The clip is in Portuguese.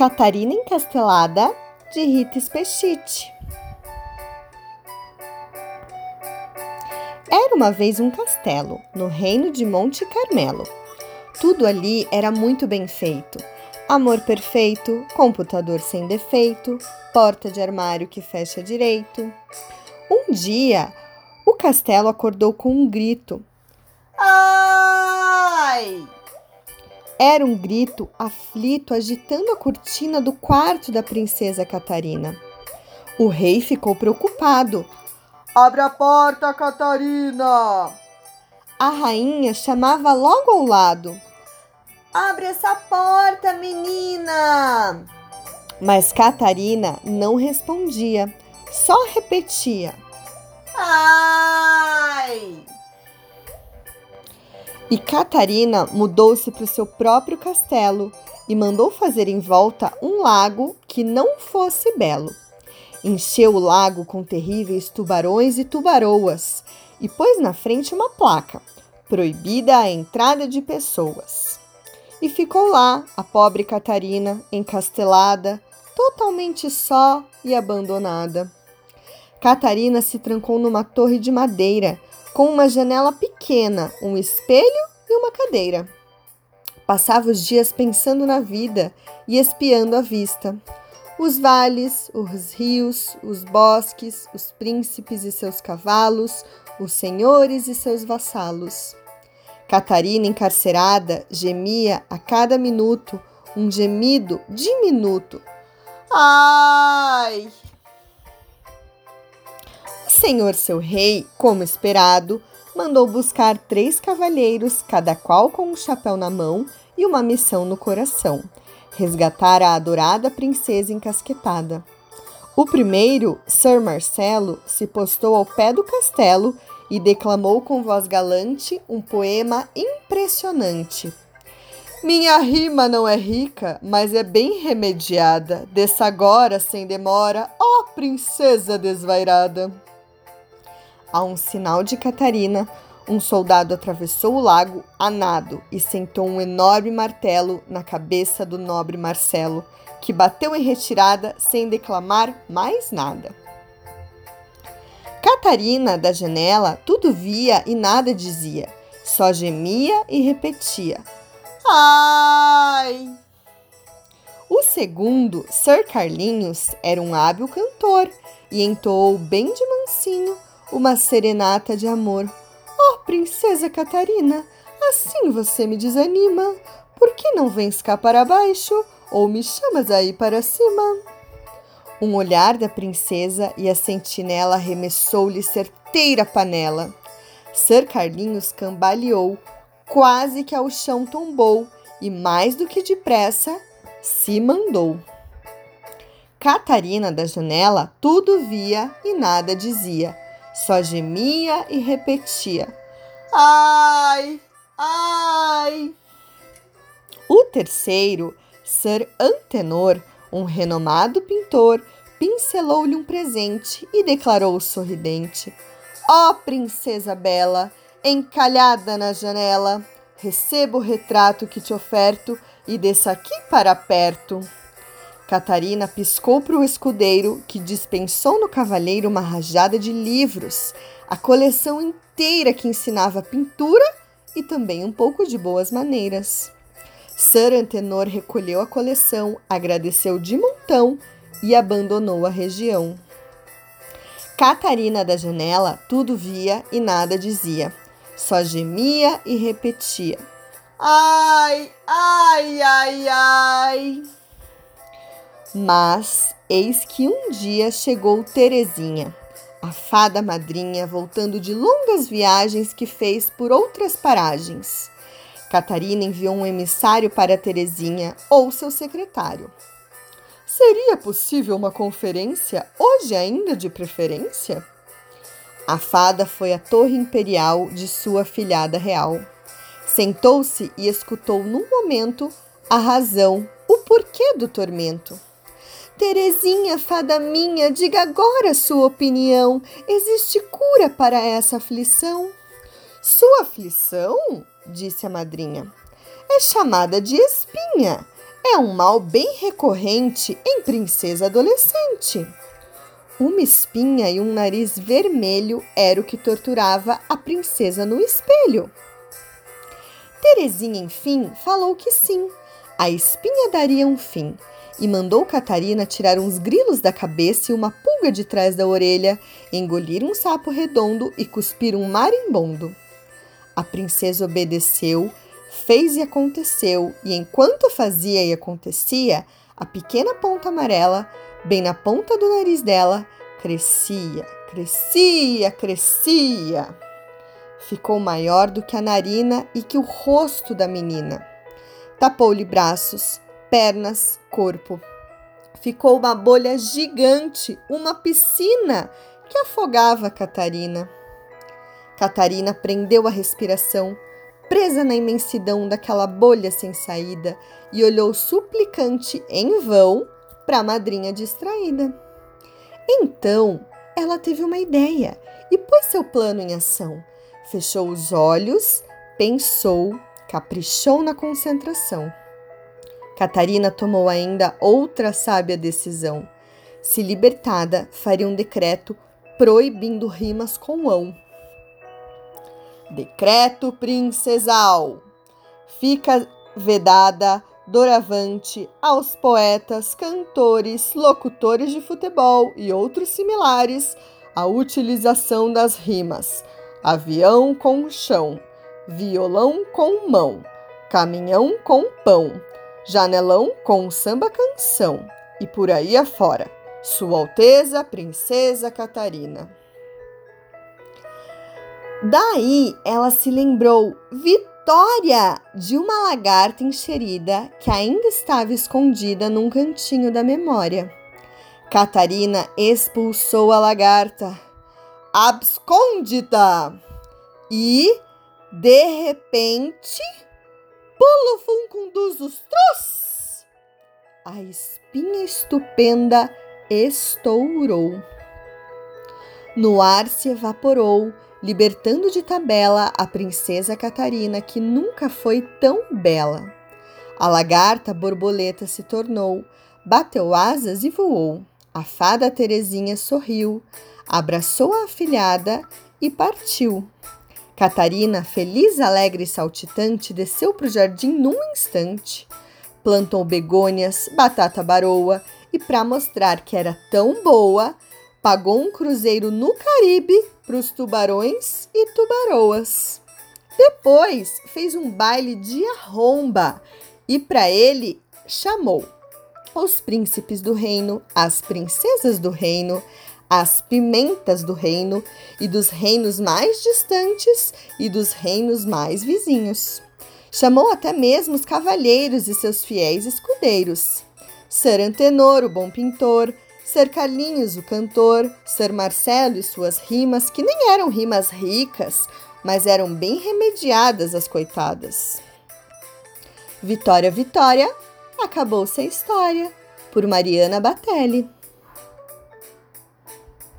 Catarina Encastelada, de Rita Spechite. Era uma vez um castelo, no reino de Monte Carmelo. Tudo ali era muito bem feito. Amor perfeito, computador sem defeito, porta de armário que fecha direito. Um dia, o castelo acordou com um grito. Ai! Era um grito aflito agitando a cortina do quarto da princesa Catarina. O rei ficou preocupado. Abre a porta, Catarina! A rainha chamava logo ao lado. Abre essa porta, menina! Mas Catarina não respondia, só repetia: Ai! E Catarina mudou-se para o seu próprio castelo e mandou fazer em volta um lago que não fosse belo. Encheu o lago com terríveis tubarões e tubaroas e pôs na frente uma placa: proibida a entrada de pessoas. E ficou lá a pobre Catarina, encastelada, totalmente só e abandonada. Catarina se trancou numa torre de madeira com uma janela pequena, um espelho e uma cadeira. Passava os dias pensando na vida e espiando a vista. Os vales, os rios, os bosques, os príncipes e seus cavalos, os senhores e seus vassalos. Catarina, encarcerada, gemia a cada minuto um gemido diminuto. Ai! Senhor seu rei, como esperado, mandou buscar três cavalheiros, cada qual com um chapéu na mão e uma missão no coração: resgatar a adorada princesa encasquetada. O primeiro, Sir Marcelo, se postou ao pé do castelo e declamou com voz galante um poema impressionante. Minha rima não é rica, mas é bem remediada. Desça agora, sem demora, ó princesa desvairada. A um sinal de Catarina, um soldado atravessou o lago a nado e sentou um enorme martelo na cabeça do nobre Marcelo, que bateu em retirada sem declamar mais nada. Catarina, da janela, tudo via e nada dizia, só gemia e repetia: Ai! O segundo, Sir Carlinhos, era um hábil cantor e entoou bem de mansinho uma serenata de amor. Oh, princesa Catarina, assim você me desanima. Por que não vens cá para baixo ou me chamas aí para cima? Um olhar da princesa e a sentinela arremessou-lhe certeira panela. Sir Carlinhos cambaleou, quase que ao chão tombou e, mais do que depressa, se mandou. Catarina da janela tudo via e nada dizia só gemia e repetia: Ai, ai. O terceiro, Sir Antenor, um renomado pintor, pincelou-lhe um presente e declarou sorridente: Ó oh, princesa bela, encalhada na janela, receba o retrato que te oferto e desça aqui para perto. Catarina piscou para o escudeiro, que dispensou no cavalheiro uma rajada de livros, a coleção inteira que ensinava pintura e também um pouco de boas maneiras. Sir Antenor recolheu a coleção, agradeceu de montão e abandonou a região. Catarina da janela tudo via e nada dizia, só gemia e repetia: Ai, ai, ai, ai. Mas eis que um dia chegou Terezinha, a fada madrinha, voltando de longas viagens que fez por outras paragens. Catarina enviou um emissário para Terezinha ou seu secretário. Seria possível uma conferência hoje ainda de preferência? A fada foi à torre imperial de sua filhada real. Sentou-se e escutou num momento a razão, o porquê do tormento. Terezinha, fada minha, diga agora sua opinião. Existe cura para essa aflição? Sua aflição? disse a madrinha. É chamada de espinha. É um mal bem recorrente em princesa adolescente. Uma espinha e um nariz vermelho era o que torturava a princesa no espelho. Terezinha, enfim, falou que sim, a espinha daria um fim, e mandou Catarina tirar uns grilos da cabeça e uma pulga de trás da orelha, engolir um sapo redondo e cuspir um marimbondo. A princesa obedeceu, fez e aconteceu, e enquanto fazia e acontecia, a pequena ponta amarela, bem na ponta do nariz dela, crescia, crescia, crescia. Ficou maior do que a narina e que o rosto da menina. Tapou-lhe braços, pernas, corpo. Ficou uma bolha gigante, uma piscina que afogava Catarina. Catarina prendeu a respiração, presa na imensidão daquela bolha sem saída, e olhou suplicante em vão para a madrinha distraída. Então ela teve uma ideia e pôs seu plano em ação. Fechou os olhos, pensou, caprichou na concentração. Catarina tomou ainda outra sábia decisão. Se libertada, faria um decreto proibindo rimas com ão. Decreto princesal. Fica vedada doravante aos poetas, cantores, locutores de futebol e outros similares a utilização das rimas: avião com chão, violão com mão, caminhão com pão, janelão com samba canção e por aí afora. Sua Alteza Princesa Catarina. Daí ela se lembrou, vitória, de uma lagarta enxerida que ainda estava escondida num cantinho da memória. Catarina expulsou a lagarta. Absconde-ta! E, de repente, pulo funcundus tros! A espinha estupenda estourou. No ar se evaporou libertando de tabela a princesa Catarina, que nunca foi tão bela. A lagarta borboleta se tornou, bateu asas e voou. A fada Terezinha sorriu, abraçou a afilhada e partiu. Catarina, feliz, alegre e saltitante, desceu para o jardim num instante. Plantou begônias, batata baroa e, para mostrar que era tão boa, pagou um cruzeiro no Caribe para os tubarões e tubaroas. Depois fez um baile de arromba e para ele chamou os príncipes do reino, as princesas do reino, as pimentas do reino e dos reinos mais distantes e dos reinos mais vizinhos. Chamou até mesmo os cavalheiros e seus fiéis escudeiros. Ser Antenor, o bom pintor, Ser Carlinhos, o cantor, Ser Marcelo e suas rimas, que nem eram rimas ricas, mas eram bem remediadas as coitadas. Vitória, Vitória, acabou-se a história, por Mariana Batelli.